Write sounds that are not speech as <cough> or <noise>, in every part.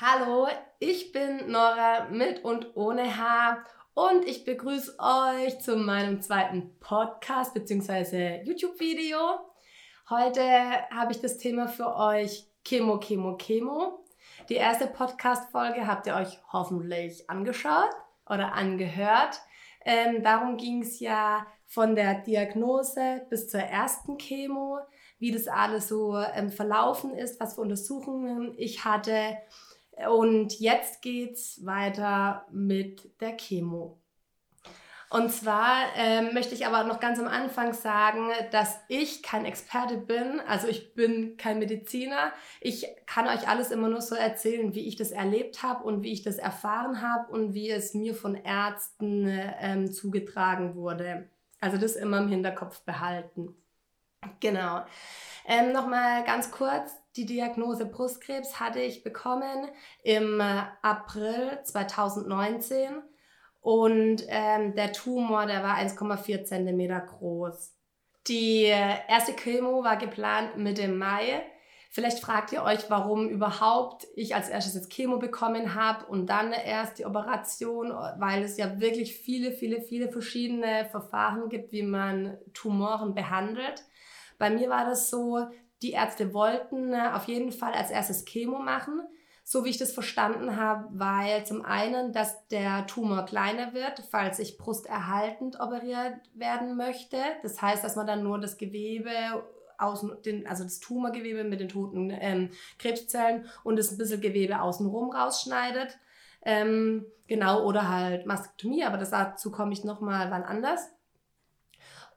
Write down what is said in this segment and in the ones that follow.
Hallo, ich bin Nora mit und ohne Haar und ich begrüße euch zu meinem zweiten Podcast bzw. YouTube-Video. Heute habe ich das Thema für euch Chemo, Chemo, Chemo. Die erste Podcast-Folge habt ihr euch hoffentlich angeschaut oder angehört. Ähm, darum ging es ja von der Diagnose bis zur ersten Chemo, wie das alles so ähm, verlaufen ist, was für Untersuchungen ich hatte. Und jetzt geht's weiter mit der Chemo. Und zwar ähm, möchte ich aber noch ganz am Anfang sagen, dass ich kein Experte bin. Also ich bin kein Mediziner. Ich kann euch alles immer nur so erzählen, wie ich das erlebt habe und wie ich das erfahren habe und wie es mir von Ärzten ähm, zugetragen wurde. Also das immer im Hinterkopf behalten. Genau. Ähm, Nochmal ganz kurz, die Diagnose Brustkrebs hatte ich bekommen im äh, April 2019 und ähm, der Tumor, der war 1,4 cm groß. Die äh, erste Chemo war geplant Mitte Mai. Vielleicht fragt ihr euch, warum überhaupt ich als erstes jetzt Chemo bekommen habe und dann erst die Operation, weil es ja wirklich viele, viele, viele verschiedene Verfahren gibt, wie man Tumoren behandelt. Bei mir war das so, die Ärzte wollten äh, auf jeden Fall als erstes Chemo machen so wie ich das verstanden habe, weil zum einen, dass der Tumor kleiner wird, falls ich brusterhaltend operiert werden möchte. Das heißt, dass man dann nur das Gewebe außen, den, also das Tumorgewebe mit den toten ähm, Krebszellen und das ein bisschen Gewebe außenrum rausschneidet. Ähm, genau, oder halt Mastektomie, aber das, dazu komme ich nochmal wann anders.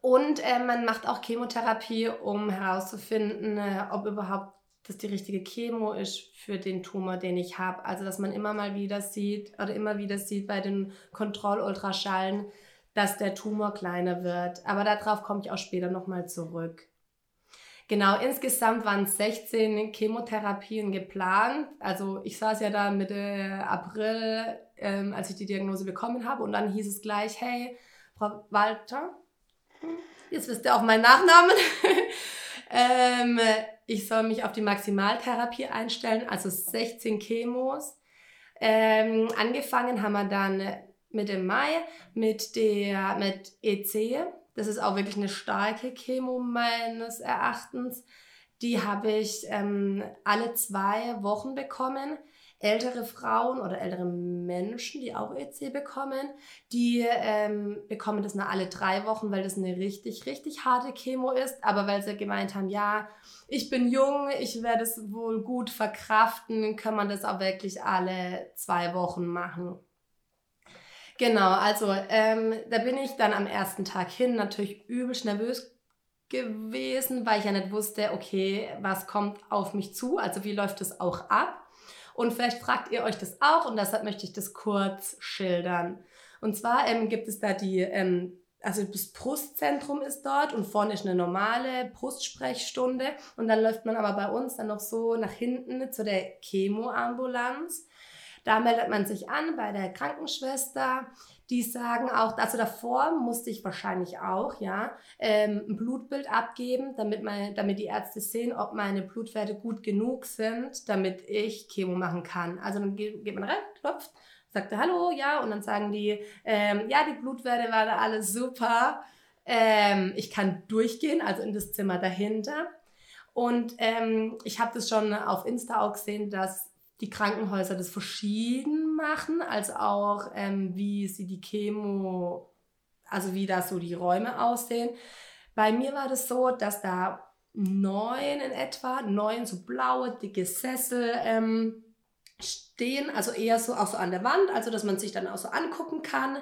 Und äh, man macht auch Chemotherapie, um herauszufinden, äh, ob überhaupt das die richtige Chemo ist für den Tumor, den ich habe. Also dass man immer mal wieder sieht oder immer wieder sieht bei den Kontrollultraschallen, dass der Tumor kleiner wird. Aber darauf komme ich auch später nochmal zurück. Genau, insgesamt waren 16 Chemotherapien geplant. Also ich saß ja da Mitte April, ähm, als ich die Diagnose bekommen habe und dann hieß es gleich, hey, Frau Walter, jetzt wisst ihr auch meinen Nachnamen. <laughs> ähm, ich soll mich auf die Maximaltherapie einstellen, also 16 Chemos. Ähm, angefangen haben wir dann mit dem Mai mit der mit EC. Das ist auch wirklich eine starke Chemo meines Erachtens. Die habe ich ähm, alle zwei Wochen bekommen ältere Frauen oder ältere Menschen, die auch EC bekommen, die ähm, bekommen das nur alle drei Wochen, weil das eine richtig, richtig harte Chemo ist. Aber weil sie gemeint haben, ja, ich bin jung, ich werde es wohl gut verkraften, kann man das auch wirklich alle zwei Wochen machen. Genau, also ähm, da bin ich dann am ersten Tag hin natürlich übelst nervös gewesen, weil ich ja nicht wusste, okay, was kommt auf mich zu, also wie läuft es auch ab. Und vielleicht fragt ihr euch das auch und deshalb möchte ich das kurz schildern. Und zwar ähm, gibt es da die, ähm, also das Brustzentrum ist dort und vorne ist eine normale Brustsprechstunde und dann läuft man aber bei uns dann noch so nach hinten zu der Chemoambulanz. Da meldet man sich an bei der Krankenschwester die sagen auch, also davor musste ich wahrscheinlich auch, ja, ähm, ein Blutbild abgeben, damit, meine, damit die Ärzte sehen, ob meine Blutwerte gut genug sind, damit ich Chemo machen kann. Also dann geht, man rein, klopft, sagt Hallo, ja, und dann sagen die, ähm, ja, die Blutwerte waren alles super. Ähm, ich kann durchgehen, also in das Zimmer dahinter. Und ähm, ich habe das schon auf Insta auch gesehen, dass die Krankenhäuser das verschieden machen, als auch ähm, wie sie die Chemo, also wie da so die Räume aussehen. Bei mir war das so, dass da neun in etwa, neun so blaue, dicke Sessel ähm, stehen, also eher so auch so an der Wand, also dass man sich dann auch so angucken kann.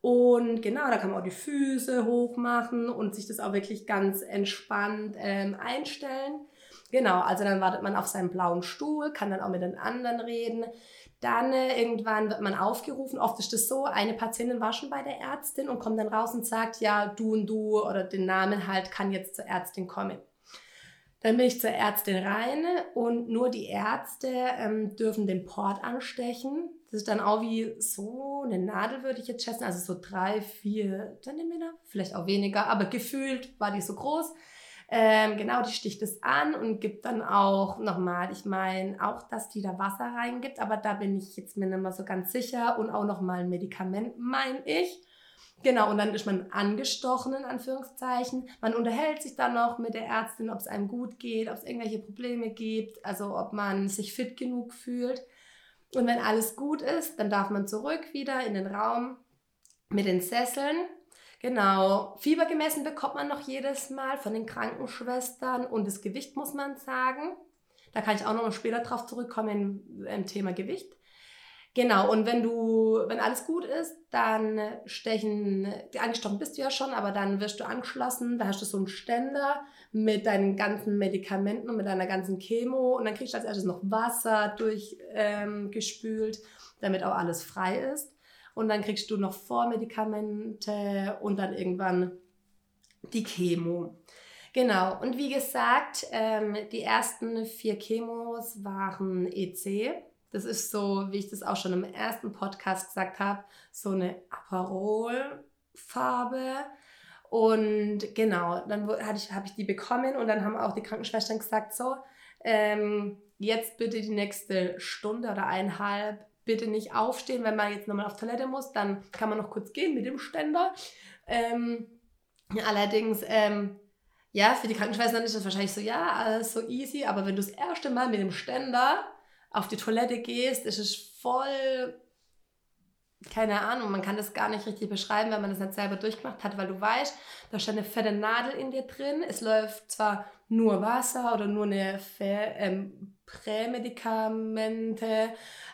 Und genau, da kann man auch die Füße hoch machen und sich das auch wirklich ganz entspannt ähm, einstellen. Genau, also dann wartet man auf seinen blauen Stuhl, kann dann auch mit den anderen reden. Dann äh, irgendwann wird man aufgerufen. Oft ist das so, eine Patientin war schon bei der Ärztin und kommt dann raus und sagt, ja, du und du oder den Namen halt kann jetzt zur Ärztin kommen. Dann bin ich zur Ärztin rein und nur die Ärzte ähm, dürfen den Port anstechen. Das ist dann auch wie so eine Nadel, würde ich jetzt schätzen. Also so drei, vier Zentimeter, vielleicht auch weniger, aber gefühlt war die so groß. Ähm, genau, die sticht es an und gibt dann auch nochmal, ich meine auch, dass die da Wasser reingibt, aber da bin ich jetzt mir nicht mehr so ganz sicher und auch nochmal ein Medikament, meine ich. Genau, und dann ist man angestochen, in Anführungszeichen. Man unterhält sich dann noch mit der Ärztin, ob es einem gut geht, ob es irgendwelche Probleme gibt, also ob man sich fit genug fühlt. Und wenn alles gut ist, dann darf man zurück wieder in den Raum mit den Sesseln. Genau, Fieber gemessen bekommt man noch jedes Mal von den Krankenschwestern und das Gewicht muss man sagen. Da kann ich auch noch später drauf zurückkommen im Thema Gewicht. Genau, und wenn du, wenn alles gut ist, dann stechen, angestochen bist du ja schon, aber dann wirst du angeschlossen, da hast du so einen Ständer mit deinen ganzen Medikamenten und mit deiner ganzen Chemo und dann kriegst du als erstes noch Wasser durchgespült, ähm, damit auch alles frei ist. Und dann kriegst du noch Vormedikamente und dann irgendwann die Chemo. Genau, und wie gesagt, ähm, die ersten vier Chemos waren EC. Das ist so, wie ich das auch schon im ersten Podcast gesagt habe, so eine Aperol-Farbe. Und genau, dann habe ich, hab ich die bekommen und dann haben auch die Krankenschwestern gesagt, so, ähm, jetzt bitte die nächste Stunde oder eineinhalb bitte nicht aufstehen, wenn man jetzt nochmal auf Toilette muss, dann kann man noch kurz gehen mit dem Ständer. Ähm, allerdings, ähm, ja, für die Krankenschwestern ist das wahrscheinlich so, ja, alles so easy, aber wenn du das erste Mal mit dem Ständer auf die Toilette gehst, ist es voll, keine Ahnung, man kann das gar nicht richtig beschreiben, wenn man das nicht selber durchgemacht hat, weil du weißt, da steht eine fette Nadel in dir drin. Es läuft zwar nur Wasser oder nur eine ähm, Prämedikamente,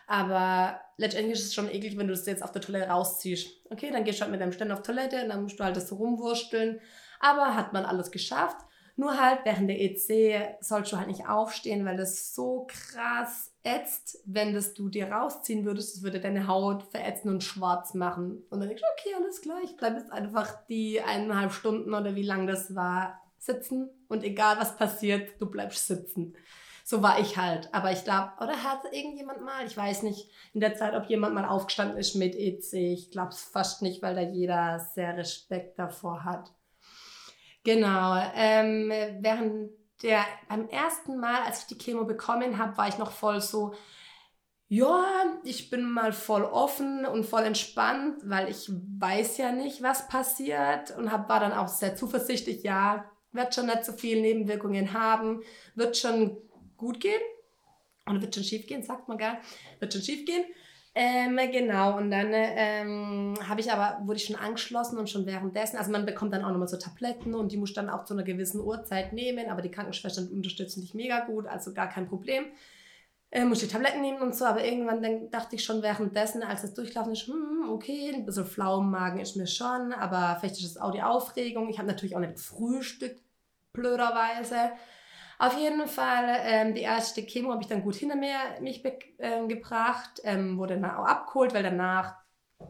aber letztendlich ist es schon eklig, wenn du das jetzt auf der Toilette rausziehst. Okay, dann gehst du halt mit deinem Ständer auf Toilette und dann musst du halt das so rumwursteln. Aber hat man alles geschafft. Nur halt während der EC sollst du halt nicht aufstehen, weil das so krass ätzt, wenn das du dir rausziehen würdest, das würde deine Haut verätzen und schwarz machen. Und dann denkst du, okay, alles klar, ich bleibe jetzt einfach die eineinhalb Stunden oder wie lang das war, sitzen und egal was passiert, du bleibst sitzen. So war ich halt. Aber ich glaube, oder hat irgendjemand mal, ich weiß nicht in der Zeit, ob jemand mal aufgestanden ist mit EC. Ich glaube es fast nicht, weil da jeder sehr Respekt davor hat. Genau. Ähm, während der, beim ersten Mal, als ich die Chemo bekommen habe, war ich noch voll so, ja, ich bin mal voll offen und voll entspannt, weil ich weiß ja nicht, was passiert und hab, war dann auch sehr zuversichtlich, ja, wird schon nicht so viele Nebenwirkungen haben, wird schon gut gehen oder wird schon schief gehen, sagt man gar, wird schon schief gehen. Ähm, genau, und dann ähm, habe ich aber, wurde ich schon angeschlossen und schon währenddessen, also man bekommt dann auch nochmal so Tabletten und die muss dann auch zu einer gewissen Uhrzeit nehmen, aber die Krankenschwestern unterstützen dich mega gut, also gar kein Problem. Äh, muss die Tabletten nehmen und so, aber irgendwann dann dachte ich schon währenddessen, als es durchlaufen ist, hm, okay, ein bisschen flau im Magen ist mir schon, aber vielleicht ist es auch die Aufregung. Ich habe natürlich auch nicht gefrühstückt, blöderweise. Auf jeden Fall, ähm, die erste Chemo habe ich dann gut hinter mir mich äh, gebracht, ähm, wurde dann auch abgeholt, weil danach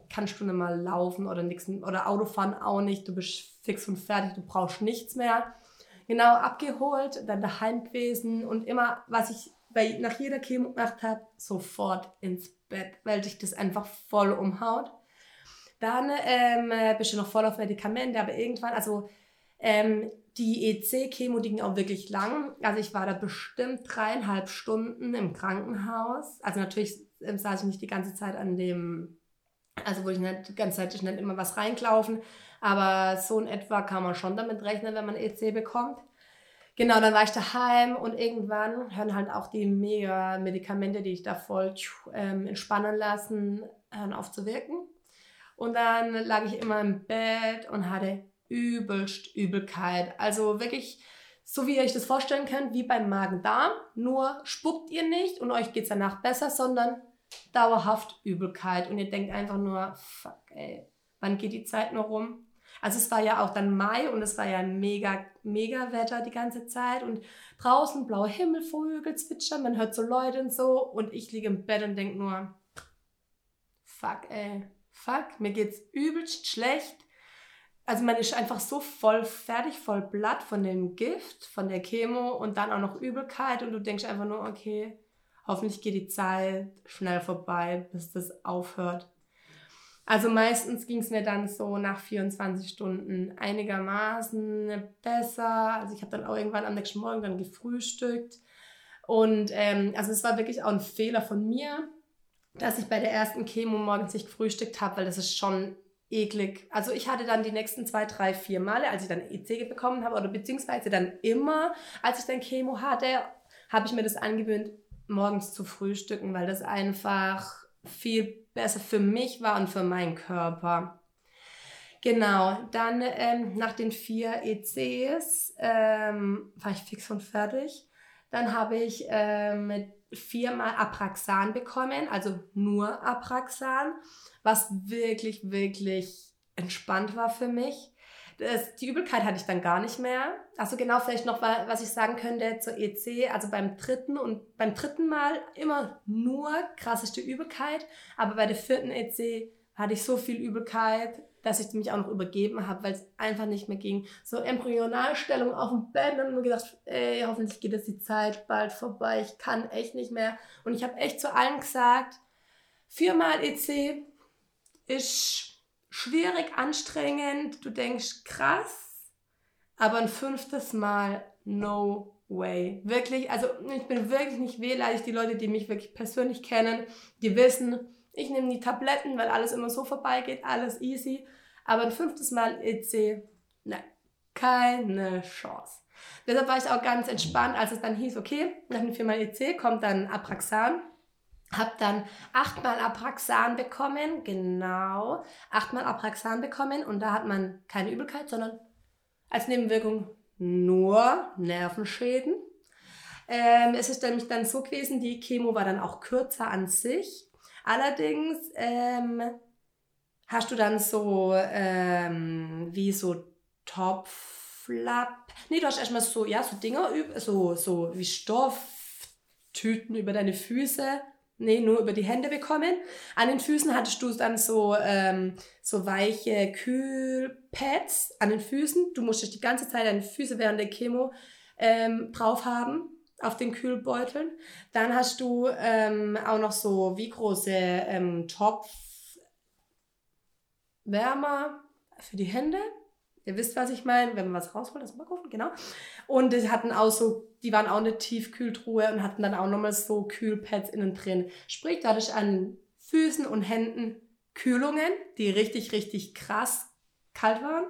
kannst du nicht mal laufen oder nichts oder Autofahren auch nicht. Du bist fix und fertig, du brauchst nichts mehr. Genau, abgeholt, dann daheim gewesen und immer, was ich bei, nach jeder Chemo gemacht habe, sofort ins Bett, weil dich das einfach voll umhaut. Dann ähm, bist du noch voll auf Medikamente, aber irgendwann, also ähm, die EC-Chemo ging auch wirklich lang. Also ich war da bestimmt dreieinhalb Stunden im Krankenhaus. Also natürlich ähm, saß ich nicht die ganze Zeit an dem, also wo ich nicht die ganze Zeit nicht immer was reinklaufen. Aber so in etwa kann man schon damit rechnen, wenn man EC bekommt. Genau, dann war ich daheim und irgendwann hören halt auch die mega Medikamente, die ich da voll ähm, entspannen lassen, hören auf zu wirken. Und dann lag ich immer im Bett und hatte übelst Übelkeit. Also wirklich, so wie ihr euch das vorstellen könnt, wie beim Magen-Darm, nur spuckt ihr nicht und euch geht es danach besser, sondern dauerhaft Übelkeit. Und ihr denkt einfach nur, fuck, ey, wann geht die Zeit nur rum? Also es war ja auch dann Mai und es war ja mega, mega Wetter die ganze Zeit und draußen blauer Himmel, Vögel zwitschern, man hört so Leute und so und ich liege im Bett und denke nur, fuck, ey, fuck, mir geht's übelst schlecht also man ist einfach so voll fertig, voll blatt von dem Gift, von der Chemo und dann auch noch Übelkeit und du denkst einfach nur, okay, hoffentlich geht die Zeit schnell vorbei, bis das aufhört. Also meistens ging es mir dann so nach 24 Stunden einigermaßen besser. Also ich habe dann auch irgendwann am nächsten Morgen dann gefrühstückt. Und ähm, also es war wirklich auch ein Fehler von mir, dass ich bei der ersten Chemo morgens nicht gefrühstückt habe, weil das ist schon eklig. Also ich hatte dann die nächsten zwei, drei, vier Male, als ich dann EC bekommen habe, oder beziehungsweise dann immer, als ich dann Chemo hatte, habe ich mir das angewöhnt, morgens zu frühstücken, weil das einfach viel besser für mich war und für meinen Körper. Genau, dann ähm, nach den vier ECs ähm, war ich fix und fertig. Dann habe ich ähm, viermal Apraxan bekommen, also nur Apraxan, was wirklich, wirklich entspannt war für mich. Das, die Übelkeit hatte ich dann gar nicht mehr. Also genau vielleicht noch, was ich sagen könnte zur EC. Also beim dritten und beim dritten Mal immer nur krasseste Übelkeit. Aber bei der vierten EC hatte ich so viel Übelkeit, dass ich mich auch noch übergeben habe, weil es einfach nicht mehr ging. So Embryonalstellung auf dem Bett und mir gedacht, ey, hoffentlich geht jetzt die Zeit bald vorbei. Ich kann echt nicht mehr. Und ich habe echt zu allen gesagt, viermal EC ist schwierig, anstrengend. Du denkst, krass, aber ein fünftes Mal, no way. Wirklich, also ich bin wirklich nicht wehleidig. Die Leute, die mich wirklich persönlich kennen, die wissen, ich nehme die Tabletten, weil alles immer so vorbeigeht, alles easy. Aber ein fünftes Mal EC, nein, keine Chance. Deshalb war ich auch ganz entspannt, als es dann hieß, okay, nach dem viermal EC kommt dann Apraxan habe dann achtmal Apraxan bekommen, genau, achtmal Apraxan bekommen und da hat man keine Übelkeit, sondern als Nebenwirkung nur Nervenschäden. Ähm, es ist nämlich dann so gewesen, die Chemo war dann auch kürzer an sich. Allerdings ähm, hast du dann so ähm, wie so Topflapp. Nee, du hast erstmal so, ja, so Dinger, so, so wie Stofftüten über deine Füße nee, nur über die Hände bekommen. An den Füßen hattest du dann so, ähm, so weiche Kühlpads an den Füßen. Du musstest die ganze Zeit deine Füße während der Chemo ähm, drauf haben auf den Kühlbeuteln. Dann hast du ähm, auch noch so wie große ähm, Topfwärmer für die Hände. Ihr wisst, was ich meine, wenn man was rausholt aus dem Backofen, genau. Und die hatten auch so, die waren auch eine Tiefkühltruhe und hatten dann auch nochmal so Kühlpads innen drin. Sprich, da hatte ich an Füßen und Händen Kühlungen, die richtig, richtig krass kalt waren.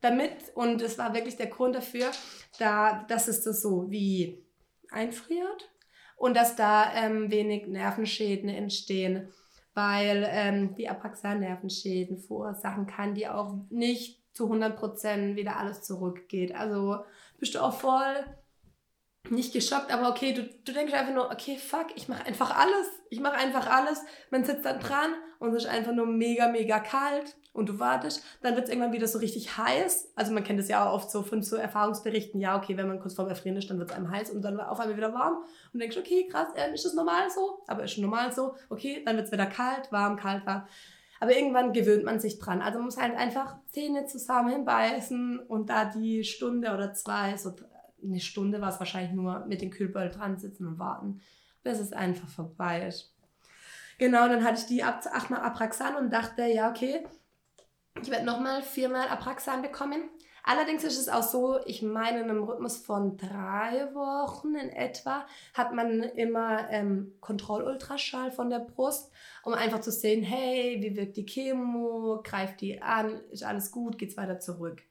Damit, und es war wirklich der Grund dafür, da, dass es das so wie einfriert und dass da ähm, wenig Nervenschäden entstehen, weil ähm, die Apraxan Nervenschäden verursachen kann, die auch nicht zu 100% wieder alles zurückgeht. Also bist du auch voll nicht geschockt, aber okay, du, du denkst einfach nur, okay, fuck, ich mache einfach alles. Ich mache einfach alles. Man sitzt dann dran und es ist einfach nur mega, mega kalt und du wartest. Dann wird es irgendwann wieder so richtig heiß. Also man kennt das ja auch oft so von so Erfahrungsberichten. Ja, okay, wenn man kurz vorm Erfrieren ist, dann wird es einem heiß und dann auf einmal wieder warm. Und denkst, okay, krass, äh, ist das normal so? Aber ist normal so. Okay, dann wird es wieder kalt, warm, kalt, warm. Aber irgendwann gewöhnt man sich dran. Also man muss halt einfach Zähne zusammenbeißen und da die Stunde oder zwei, so eine Stunde war es wahrscheinlich nur mit dem Kühlbeutel dran sitzen und warten, bis es einfach vorbei ist. Genau, dann hatte ich die ab, achtmal Apraxan und dachte, ja, okay, ich werde nochmal viermal Apraxan bekommen. Allerdings ist es auch so, ich meine, in einem Rhythmus von drei Wochen in etwa hat man immer ähm, Kontrollultraschall von der Brust, um einfach zu sehen, hey, wie wirkt die Chemo, greift die an, ist alles gut, geht es weiter zurück.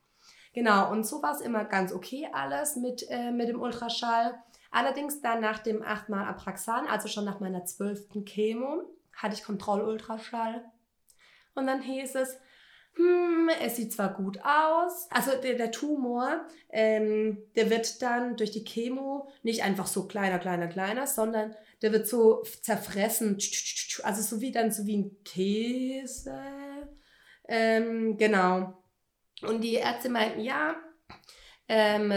Genau, und so war es immer ganz okay alles mit, äh, mit dem Ultraschall. Allerdings dann nach dem achtmal Apraxan, also schon nach meiner zwölften Chemo, hatte ich Kontrollultraschall. Und dann hieß es, hm, es sieht zwar gut aus, also der, der Tumor, ähm, der wird dann durch die Chemo nicht einfach so kleiner, kleiner, kleiner, sondern der wird so zerfressen, also so wie dann so wie ein Käse. Ähm, genau. Und die Ärzte meinten, ja, ähm,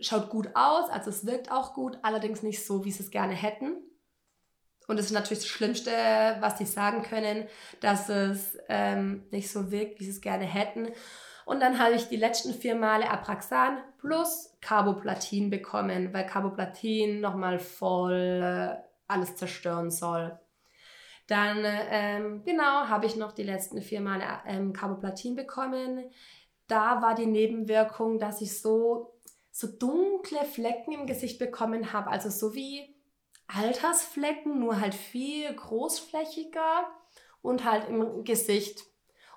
schaut gut aus, also es wirkt auch gut, allerdings nicht so, wie sie es gerne hätten. Und das ist natürlich das Schlimmste, was sie sagen können, dass es ähm, nicht so wirkt, wie sie es gerne hätten. Und dann habe ich die letzten vier Male Apraxan plus Carboplatin bekommen, weil Carboplatin nochmal voll äh, alles zerstören soll. Dann, ähm, genau, habe ich noch die letzten vier Male ähm, Carboplatin bekommen. Da war die Nebenwirkung, dass ich so, so dunkle Flecken im Gesicht bekommen habe. Also so wie Altersflecken, nur halt viel großflächiger und halt im Gesicht.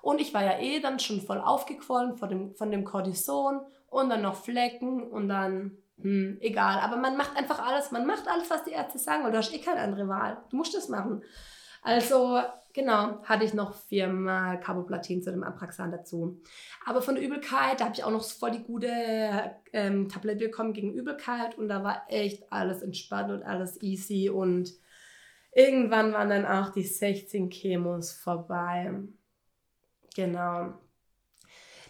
Und ich war ja eh dann schon voll aufgequollen von dem, von dem Cortison und dann noch Flecken und dann, hm, egal. Aber man macht einfach alles, man macht alles, was die Ärzte sagen, weil du hast eh keine andere Wahl. Du musst das machen. Also genau, hatte ich noch viermal Carboplatin zu dem Apraxan dazu. Aber von der Übelkeit, da habe ich auch noch voll die gute ähm, Tablette bekommen gegen Übelkeit und da war echt alles entspannt und alles easy und irgendwann waren dann auch die 16 Chemos vorbei. Genau.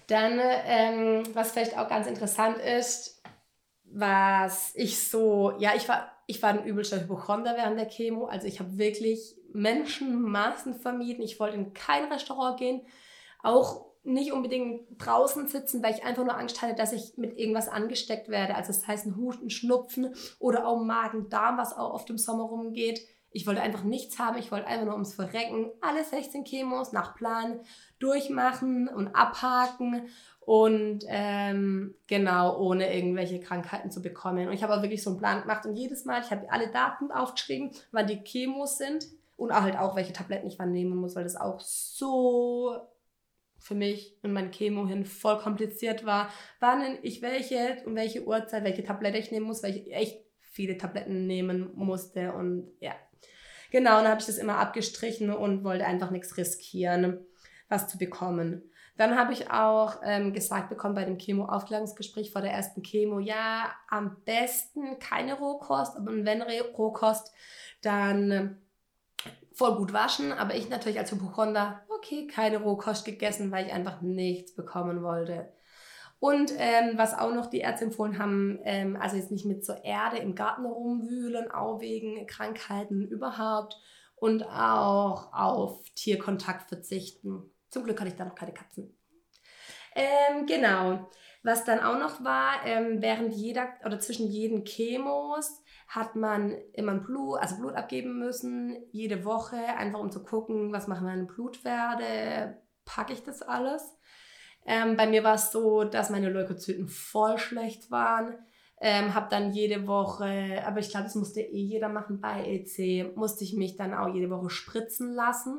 Dann, ähm, was vielleicht auch ganz interessant ist, was ich so, ja, ich war, ich war ein übelster Hypochonder während der Chemo. Also ich habe wirklich Menschenmaßen vermieden. Ich wollte in kein Restaurant gehen, auch nicht unbedingt draußen sitzen, weil ich einfach nur Angst hatte, dass ich mit irgendwas angesteckt werde. Also das heißt ein Husten, Schnupfen oder auch Magen-Darm, was auch oft im Sommer rumgeht. Ich wollte einfach nichts haben, ich wollte einfach nur ums Verrecken alle 16 Chemos nach Plan durchmachen und abhaken und ähm, genau ohne irgendwelche Krankheiten zu bekommen. Und ich habe auch wirklich so einen Plan gemacht und jedes Mal, ich habe alle Daten aufgeschrieben, wann die Chemos sind und halt auch, welche Tabletten ich wann nehmen muss, weil das auch so für mich und mein Chemo hin voll kompliziert war, wann ich welche und welche Uhrzeit, welche Tablette ich nehmen muss, weil ich echt viele Tabletten nehmen musste und ja. Genau, und dann habe ich das immer abgestrichen und wollte einfach nichts riskieren, was zu bekommen. Dann habe ich auch ähm, gesagt bekommen bei dem Chemo-Aufklärungsgespräch vor der ersten Chemo, ja, am besten keine Rohkost, aber wenn Rohkost, dann voll gut waschen, aber ich natürlich als Hypochonder, okay, keine Rohkost gegessen, weil ich einfach nichts bekommen wollte. Und ähm, was auch noch die Ärzte empfohlen haben, ähm, also jetzt nicht mit zur Erde im Garten rumwühlen, auch wegen Krankheiten überhaupt und auch auf Tierkontakt verzichten. Zum Glück hatte ich da noch keine Katzen. Ähm, genau. Was dann auch noch war, ähm, während jeder oder zwischen jeden Chemos hat man immer ein Blut, also Blut abgeben müssen, jede Woche, einfach um zu gucken, was machen meine Blutwerte, packe ich das alles. Ähm, bei mir war es so, dass meine Leukozyten voll schlecht waren. Ähm, habe dann jede Woche, aber ich glaube, das musste eh jeder machen bei EC, musste ich mich dann auch jede Woche spritzen lassen.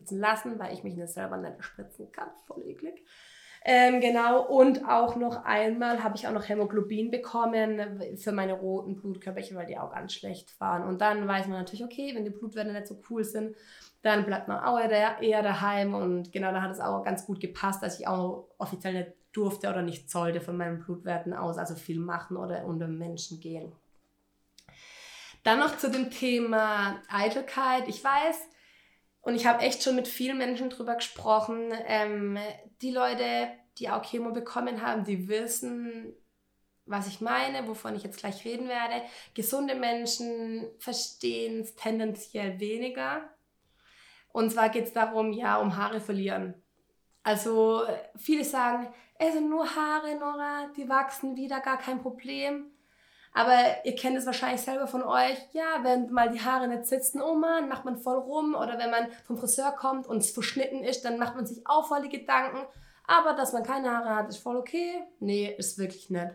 Spritzen lassen, weil ich mich nicht selber nicht spritzen kann. Voll eklig. Ähm, genau, und auch noch einmal habe ich auch noch Hämoglobin bekommen für meine roten Blutkörperchen, weil die auch ganz schlecht waren. Und dann weiß man natürlich, okay, wenn die Blutwerte nicht so cool sind, dann bleibt man auch eher daheim. Und genau, da hat es auch ganz gut gepasst, dass ich auch offiziell nicht durfte oder nicht sollte von meinen Blutwerten aus, also viel machen oder unter Menschen gehen. Dann noch zu dem Thema Eitelkeit. Ich weiß, und ich habe echt schon mit vielen Menschen drüber gesprochen. Ähm, die Leute, die auch Chemo bekommen haben, die wissen, was ich meine, wovon ich jetzt gleich reden werde. Gesunde Menschen verstehen es tendenziell weniger. Und zwar geht es darum, ja, um Haare verlieren. Also viele sagen, es sind nur Haare, Nora, die wachsen wieder, gar kein Problem. Aber ihr kennt es wahrscheinlich selber von euch. Ja, wenn mal die Haare nicht sitzen, oh man, macht man voll rum. Oder wenn man vom Friseur kommt und es verschnitten ist, dann macht man sich auch voll die Gedanken. Aber dass man keine Haare hat, ist voll okay. Nee, ist wirklich nicht.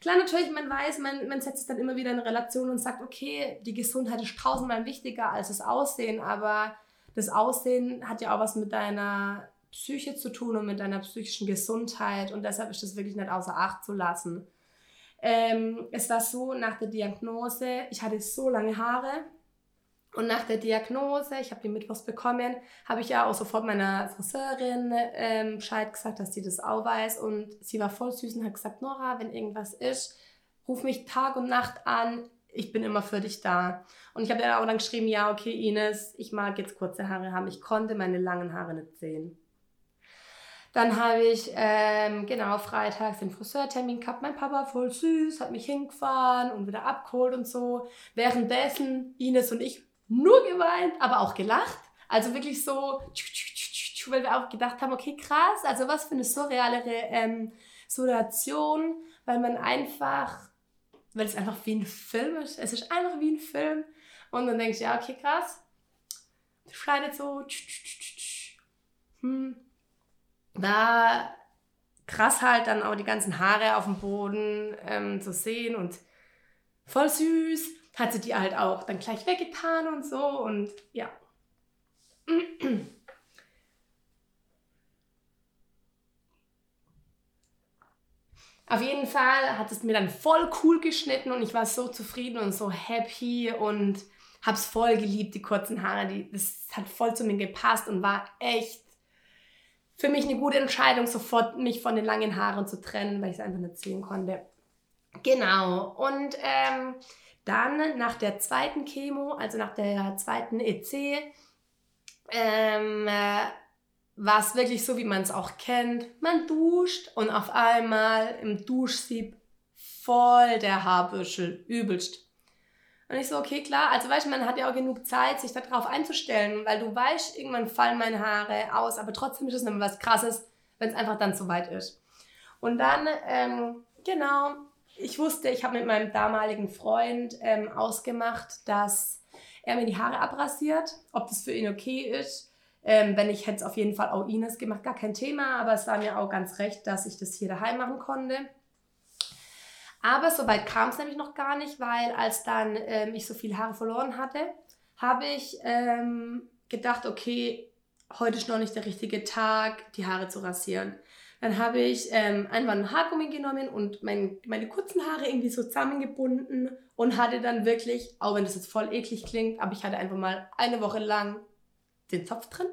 Klar, natürlich, man weiß, man, man setzt es dann immer wieder in Relation und sagt, okay, die Gesundheit ist tausendmal wichtiger als das Aussehen. Aber das Aussehen hat ja auch was mit deiner Psyche zu tun und mit deiner psychischen Gesundheit. Und deshalb ist das wirklich nicht außer Acht zu lassen. Ähm, es war so, nach der Diagnose, ich hatte so lange Haare und nach der Diagnose, ich habe die Mittwochs bekommen, habe ich ja auch sofort meiner Friseurin ähm, Bescheid gesagt, dass sie das auch weiß und sie war voll süß und hat gesagt, Nora, wenn irgendwas ist, ruf mich Tag und Nacht an, ich bin immer für dich da. Und ich habe dann auch dann geschrieben, ja, okay, Ines, ich mag jetzt kurze Haare haben. Ich konnte meine langen Haare nicht sehen. Dann habe ich, ähm, genau, freitags den Friseurtermin gehabt. Mein Papa voll süß, hat mich hingefahren und wieder abgeholt und so. Währenddessen Ines und ich nur geweint, aber auch gelacht. Also wirklich so, weil wir auch gedacht haben, okay, krass, also was für eine surreale ähm, Situation, weil man einfach, weil es einfach wie ein Film ist. Es ist einfach wie ein Film. Und dann denkst du, ja, okay, krass. schneidet so. Hm. War krass halt dann auch die ganzen Haare auf dem Boden ähm, zu sehen und voll süß. Hat sie die halt auch dann gleich weggetan und so und ja. <clears throat> Auf jeden Fall hat es mir dann voll cool geschnitten und ich war so zufrieden und so happy und habe es voll geliebt, die kurzen Haare. Die, das hat voll zu mir gepasst und war echt für mich eine gute Entscheidung, sofort mich von den langen Haaren zu trennen, weil ich es einfach nicht sehen konnte. Genau. Und ähm, dann nach der zweiten Chemo, also nach der zweiten EC, ähm, äh, war es wirklich so, wie man es auch kennt. Man duscht und auf einmal im Duschsieb voll der Haarbüschel, übelst. Und ich so, okay, klar, also weißt du, man hat ja auch genug Zeit, sich darauf einzustellen, weil du weißt, irgendwann fallen meine Haare aus, aber trotzdem ist es noch was Krasses, wenn es einfach dann so weit ist. Und dann, ähm, genau, ich wusste, ich habe mit meinem damaligen Freund ähm, ausgemacht, dass er mir die Haare abrasiert, ob das für ihn okay ist. Ähm, wenn ich hätte es auf jeden Fall auch Ines gemacht, gar kein Thema, aber es war mir auch ganz recht, dass ich das hier daheim machen konnte. Aber so weit kam es nämlich noch gar nicht, weil als dann ähm, ich so viele Haare verloren hatte, habe ich ähm, gedacht, okay, heute ist noch nicht der richtige Tag, die Haare zu rasieren. Dann habe ich ähm, einfach ein Haargummi genommen und mein, meine kurzen Haare irgendwie so zusammengebunden und hatte dann wirklich, auch wenn das jetzt voll eklig klingt, aber ich hatte einfach mal eine Woche lang den Zopf drin.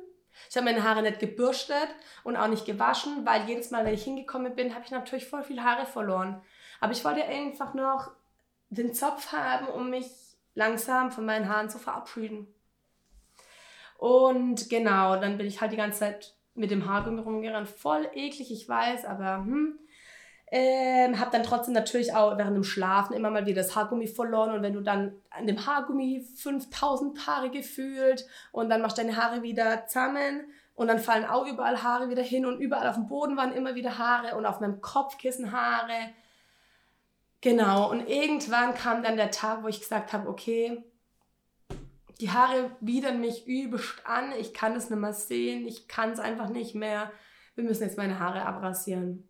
Ich habe meine Haare nicht gebürstet und auch nicht gewaschen, weil jedes Mal, wenn ich hingekommen bin, habe ich natürlich voll viel Haare verloren. Aber ich wollte einfach noch den Zopf haben, um mich langsam von meinen Haaren zu verabschieden. Und genau, dann bin ich halt die ganze Zeit mit dem Haargummi rumgerannt. Voll eklig, ich weiß, aber hm. Ähm, hab dann trotzdem natürlich auch während dem Schlafen immer mal wieder das Haargummi verloren und wenn du dann an dem Haargummi 5000 Haare gefühlt und dann machst deine Haare wieder zusammen und dann fallen auch überall Haare wieder hin und überall auf dem Boden waren immer wieder Haare und auf meinem Kopfkissen Haare. Genau, und irgendwann kam dann der Tag, wo ich gesagt habe, okay, die Haare widern mich übelst an, ich kann es nicht mehr sehen, ich kann es einfach nicht mehr. Wir müssen jetzt meine Haare abrasieren.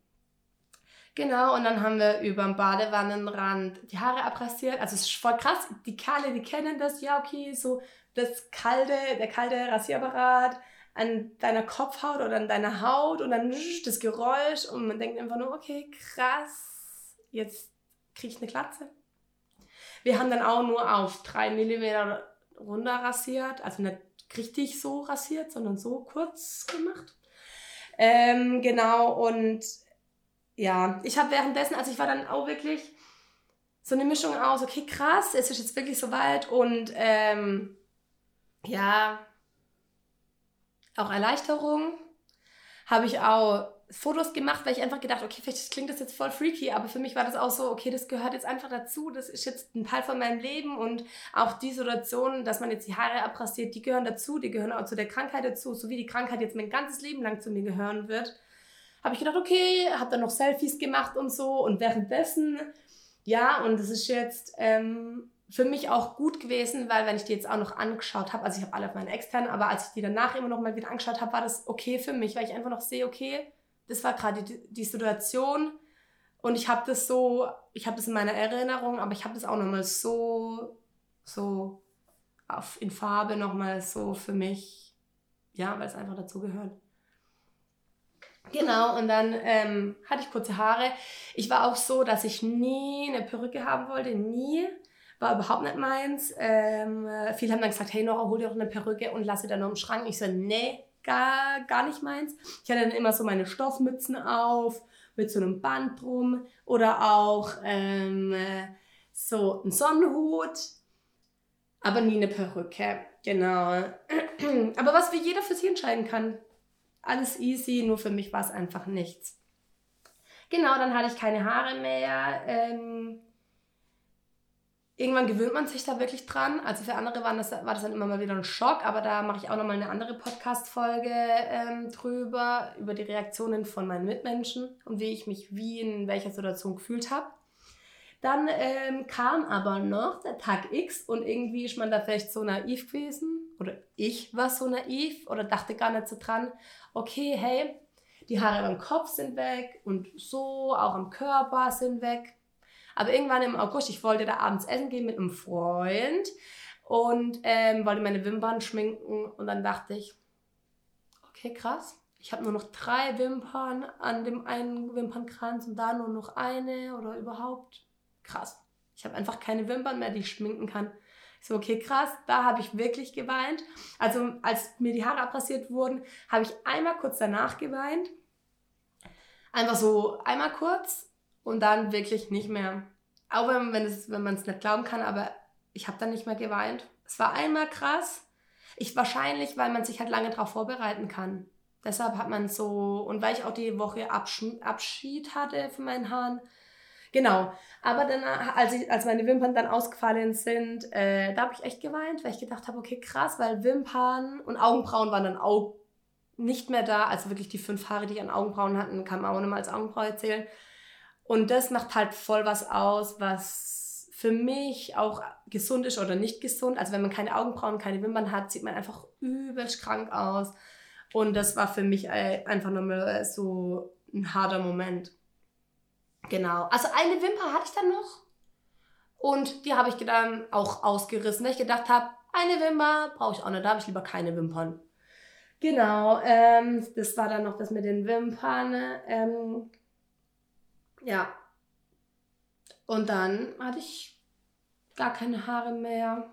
Genau, und dann haben wir über dem Badewannenrand die Haare abrasiert. Also es ist voll krass, die Kerle, die kennen das, ja okay, so das kalte, der kalte Rasierapparat an deiner Kopfhaut oder an deiner Haut und dann das Geräusch und man denkt einfach nur, okay, krass, jetzt kriege eine Glatze. Wir haben dann auch nur auf 3 mm runter rasiert, also nicht richtig so rasiert, sondern so kurz gemacht. Ähm, genau, und ja, ich habe währenddessen, also ich war dann auch wirklich so eine Mischung aus, okay, krass, es ist jetzt wirklich so weit und ähm, ja, auch Erleichterung. Habe ich auch Fotos gemacht, weil ich einfach gedacht, okay, vielleicht klingt das jetzt voll freaky, aber für mich war das auch so, okay, das gehört jetzt einfach dazu, das ist jetzt ein Teil von meinem Leben und auch die Situation, dass man jetzt die Haare abrasiert, die gehören dazu, die gehören auch zu der Krankheit dazu, so wie die Krankheit jetzt mein ganzes Leben lang zu mir gehören wird. Habe ich gedacht, okay, habe dann noch Selfies gemacht und so und währenddessen, ja, und das ist jetzt ähm, für mich auch gut gewesen, weil wenn ich die jetzt auch noch angeschaut habe, also ich habe alle auf meinen externen, aber als ich die danach immer noch mal wieder angeschaut habe, war das okay für mich, weil ich einfach noch sehe, okay, das war gerade die, die Situation und ich habe das so, ich habe das in meiner Erinnerung, aber ich habe das auch nochmal so, so auf, in Farbe nochmal so für mich, ja, weil es einfach dazu gehört. Genau, und dann ähm, hatte ich kurze Haare. Ich war auch so, dass ich nie eine Perücke haben wollte, nie. War überhaupt nicht meins. Ähm, viele haben dann gesagt, hey Nora, hol dir doch eine Perücke und lass sie dann noch im Schrank. Ich so, nee, gar, gar nicht meins. Ich hatte dann immer so meine Stoffmützen auf, mit so einem Band drum oder auch ähm, so ein Sonnenhut, aber nie eine Perücke. Genau. <clears throat> aber was wie jeder für sich entscheiden kann. Alles easy, nur für mich war es einfach nichts. Genau, dann hatte ich keine Haare mehr. Ähm, irgendwann gewöhnt man sich da wirklich dran. Also für andere war das, war das dann immer mal wieder ein Schock, aber da mache ich auch nochmal eine andere Podcast-Folge ähm, drüber, über die Reaktionen von meinen Mitmenschen und wie ich mich wie in welcher Situation gefühlt habe. Dann ähm, kam aber noch der Tag X und irgendwie ist man da vielleicht so naiv gewesen oder ich war so naiv oder dachte gar nicht so dran, okay, hey, die Haare am Kopf sind weg und so, auch am Körper sind weg. Aber irgendwann im August, ich wollte da abends essen gehen mit einem Freund und ähm, wollte meine Wimpern schminken und dann dachte ich, okay, krass, ich habe nur noch drei Wimpern an dem einen Wimpernkranz und da nur noch eine oder überhaupt. Krass. Ich habe einfach keine Wimpern mehr, die ich schminken kann. Ich so, okay, krass, da habe ich wirklich geweint. Also als mir die Haare abrasiert wurden, habe ich einmal kurz danach geweint. Einfach so einmal kurz und dann wirklich nicht mehr. Auch wenn, wenn, es, wenn man es nicht glauben kann, aber ich habe dann nicht mehr geweint. Es war einmal krass. Ich wahrscheinlich, weil man sich halt lange darauf vorbereiten kann. Deshalb hat man so, und weil ich auch die Woche Abschied hatte von meinen Haaren. Genau. Aber dann, als, ich, als meine Wimpern dann ausgefallen sind, äh, da habe ich echt geweint, weil ich gedacht habe, okay, krass, weil Wimpern und Augenbrauen waren dann auch nicht mehr da. Also wirklich die fünf Haare, die ich an Augenbrauen hatten, kann man auch nicht mal als Augenbraue zählen. Und das macht halt voll was aus, was für mich auch gesund ist oder nicht gesund. Also wenn man keine Augenbrauen, keine Wimpern hat, sieht man einfach übelst krank aus. Und das war für mich äh, einfach nochmal so ein harter Moment. Genau. Also eine Wimper hatte ich dann noch. Und die habe ich dann auch ausgerissen, weil ich gedacht habe, eine Wimper brauche ich auch nicht, da habe ich lieber keine Wimpern. Genau, ähm, das war dann noch das mit den Wimpern. Ähm, ja. Und dann hatte ich gar keine Haare mehr.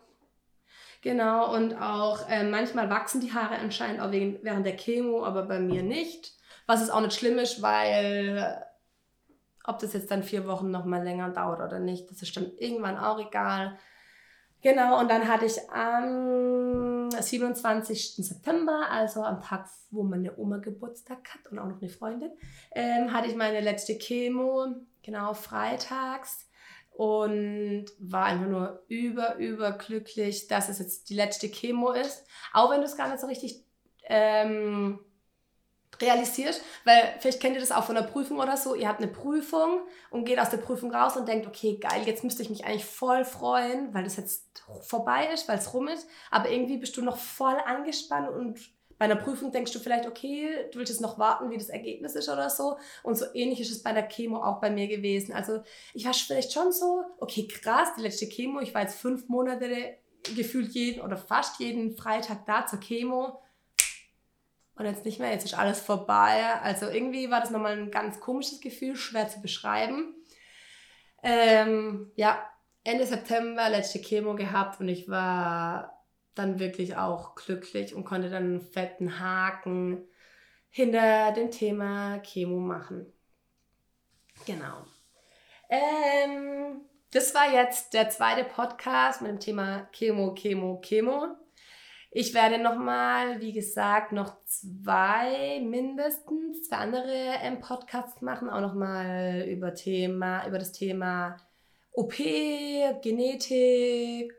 Genau, und auch äh, manchmal wachsen die Haare anscheinend auch wegen, während der Chemo, aber bei mir nicht. Was ist auch nicht schlimm ist, weil ob das jetzt dann vier Wochen nochmal länger dauert oder nicht, das ist dann irgendwann auch egal. Genau, und dann hatte ich am 27. September, also am Tag, wo meine Oma Geburtstag hat und auch noch eine Freundin, ähm, hatte ich meine letzte Chemo, genau freitags und war einfach nur über, über glücklich, dass es jetzt die letzte Chemo ist. Auch wenn du es gar nicht so richtig ähm, realisiert, weil vielleicht kennt ihr das auch von einer Prüfung oder so. Ihr habt eine Prüfung und geht aus der Prüfung raus und denkt, okay, geil, jetzt müsste ich mich eigentlich voll freuen, weil das jetzt vorbei ist, weil es rum ist. Aber irgendwie bist du noch voll angespannt und bei einer Prüfung denkst du vielleicht, okay, du willst jetzt noch warten, wie das Ergebnis ist oder so. Und so ähnlich ist es bei der Chemo auch bei mir gewesen. Also ich war vielleicht schon so, okay, krass, die letzte Chemo, ich war jetzt fünf Monate gefühlt jeden oder fast jeden Freitag da zur Chemo. Und jetzt nicht mehr, jetzt ist alles vorbei. Also irgendwie war das nochmal ein ganz komisches Gefühl, schwer zu beschreiben. Ähm, ja, Ende September letzte Chemo gehabt und ich war dann wirklich auch glücklich und konnte dann einen fetten Haken hinter dem Thema Chemo machen. Genau. Ähm, das war jetzt der zweite Podcast mit dem Thema Chemo, Chemo, Chemo. Ich werde nochmal, wie gesagt, noch zwei mindestens, zwei andere ähm, Podcasts machen, auch nochmal über Thema, über das Thema OP, Genetik,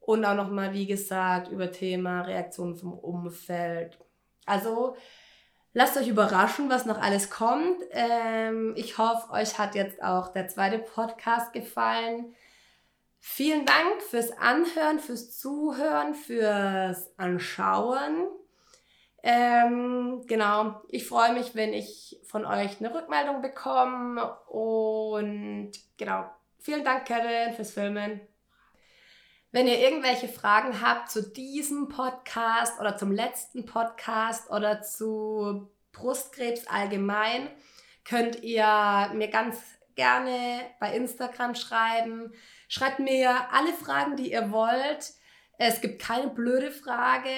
und auch nochmal, wie gesagt, über Thema Reaktionen vom Umfeld. Also lasst euch überraschen, was noch alles kommt. Ähm, ich hoffe, euch hat jetzt auch der zweite Podcast gefallen. Vielen Dank fürs Anhören, fürs Zuhören, fürs Anschauen. Ähm, genau, ich freue mich, wenn ich von euch eine Rückmeldung bekomme. Und genau, vielen Dank, Kevin, fürs Filmen. Wenn ihr irgendwelche Fragen habt zu diesem Podcast oder zum letzten Podcast oder zu Brustkrebs allgemein, könnt ihr mir ganz gerne bei Instagram schreiben. Schreibt mir alle Fragen, die ihr wollt. Es gibt keine blöde Frage.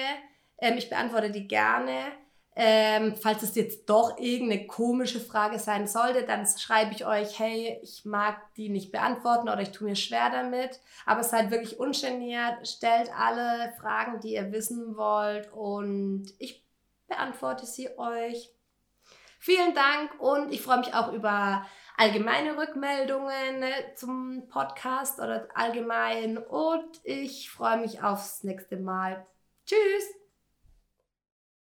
Ähm, ich beantworte die gerne. Ähm, falls es jetzt doch irgendeine komische Frage sein sollte, dann schreibe ich euch, hey, ich mag die nicht beantworten oder ich tue mir schwer damit. Aber seid wirklich ungeniert, stellt alle Fragen, die ihr wissen wollt und ich beantworte sie euch. Vielen Dank und ich freue mich auch über allgemeine Rückmeldungen zum Podcast oder allgemein und ich freue mich aufs nächste Mal. Tschüss!